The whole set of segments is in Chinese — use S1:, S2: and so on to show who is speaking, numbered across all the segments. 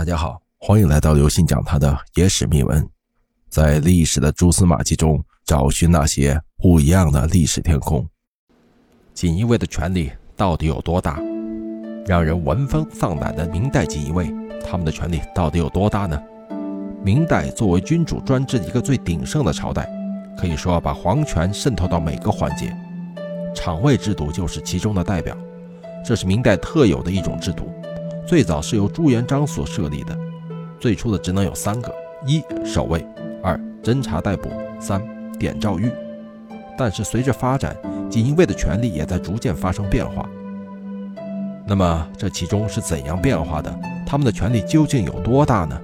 S1: 大家好，欢迎来到刘信讲他的野史秘闻，在历史的蛛丝马迹中找寻那些不一样的历史天空。锦衣卫的权力到底有多大？让人闻风丧胆的明代锦衣卫，他们的权力到底有多大呢？明代作为君主专制的一个最鼎盛的朝代，可以说把皇权渗透到每个环节，场卫制度就是其中的代表。这是明代特有的一种制度。最早是由朱元璋所设立的，最初的职能有三个：一守卫，二侦查逮捕，三点诏狱。但是随着发展，锦衣卫的权力也在逐渐发生变化。那么这其中是怎样变化的？他们的权力究竟有多大呢？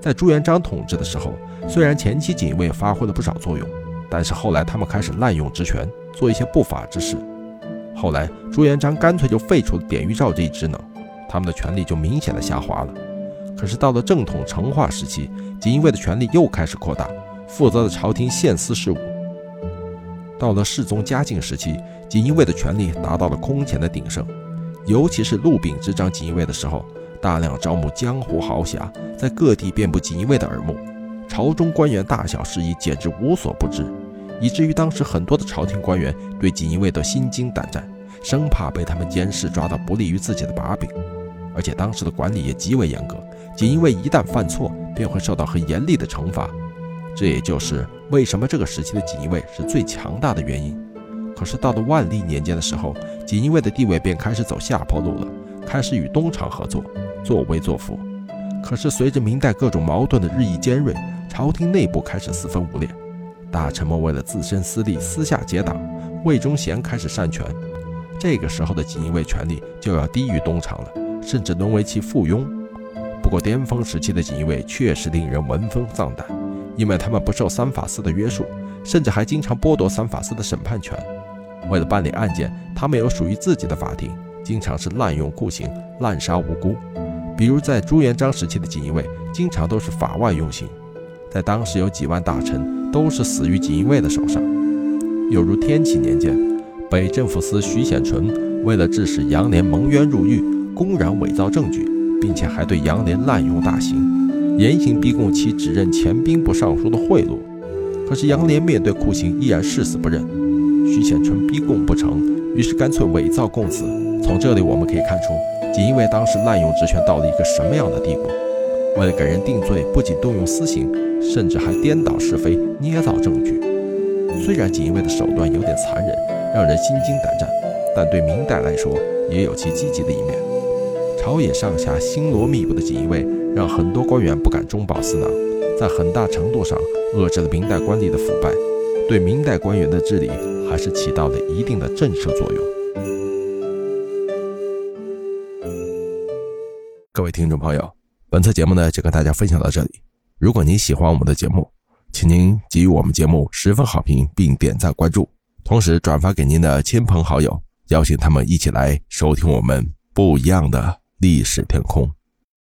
S1: 在朱元璋统治的时候，虽然前期锦衣卫发挥了不少作用，但是后来他们开始滥用职权，做一些不法之事。后来朱元璋干脆就废除了典狱诏这一职能。他们的权力就明显的下滑了。可是到了正统成化时期，锦衣卫的权力又开始扩大，负责了朝廷县司事务。到了世宗嘉靖时期，锦衣卫的权力达到了空前的鼎盛，尤其是陆炳执掌锦衣卫的时候，大量招募江湖豪侠，在各地遍布锦衣卫的耳目，朝中官员大小事宜简直无所不知，以至于当时很多的朝廷官员对锦衣卫都心惊胆战，生怕被他们监视抓到不利于自己的把柄。而且当时的管理也极为严格，锦衣卫一旦犯错，便会受到很严厉的惩罚。这也就是为什么这个时期的锦衣卫是最强大的原因。可是到了万历年间的时候，锦衣卫的地位便开始走下坡路了，开始与东厂合作，作威作福。可是随着明代各种矛盾的日益尖锐，朝廷内部开始四分五裂，大臣们为了自身私利，私下结党，魏忠贤开始擅权。这个时候的锦衣卫权力就要低于东厂了。甚至沦为其附庸。不过，巅峰时期的锦衣卫确实令人闻风丧胆，因为他们不受三法司的约束，甚至还经常剥夺三法司的审判权。为了办理案件，他们有属于自己的法庭，经常是滥用酷刑，滥杀无辜。比如在朱元璋时期的锦衣卫，经常都是法外用刑。在当时，有几万大臣都是死于锦衣卫的手上。又如天启年间，北镇抚司徐显纯为了致使杨涟蒙冤入狱。公然伪造证据，并且还对杨涟滥用大刑，严刑逼供其指认前兵部尚书的贿赂。可是杨涟面对酷刑依然誓死不认，徐显纯逼供不成，于是干脆伪造供词。从这里我们可以看出，锦衣卫当时滥用职权到了一个什么样的地步？为了给人定罪，不仅动用私刑，甚至还颠倒是非，捏造证据。虽然锦衣卫的手段有点残忍，让人心惊胆战，但对明代来说，也有其积极的一面。朝野上下星罗密布的锦衣卫，让很多官员不敢中饱私囊，在很大程度上遏制了明代官吏的腐败，对明代官员的治理还是起到了一定的震慑作用。各位听众朋友，本次节目呢就跟大家分享到这里。如果您喜欢我们的节目，请您给予我们节目十分好评，并点赞关注，同时转发给您的亲朋好友，邀请他们一起来收听我们不一样的。历史天空。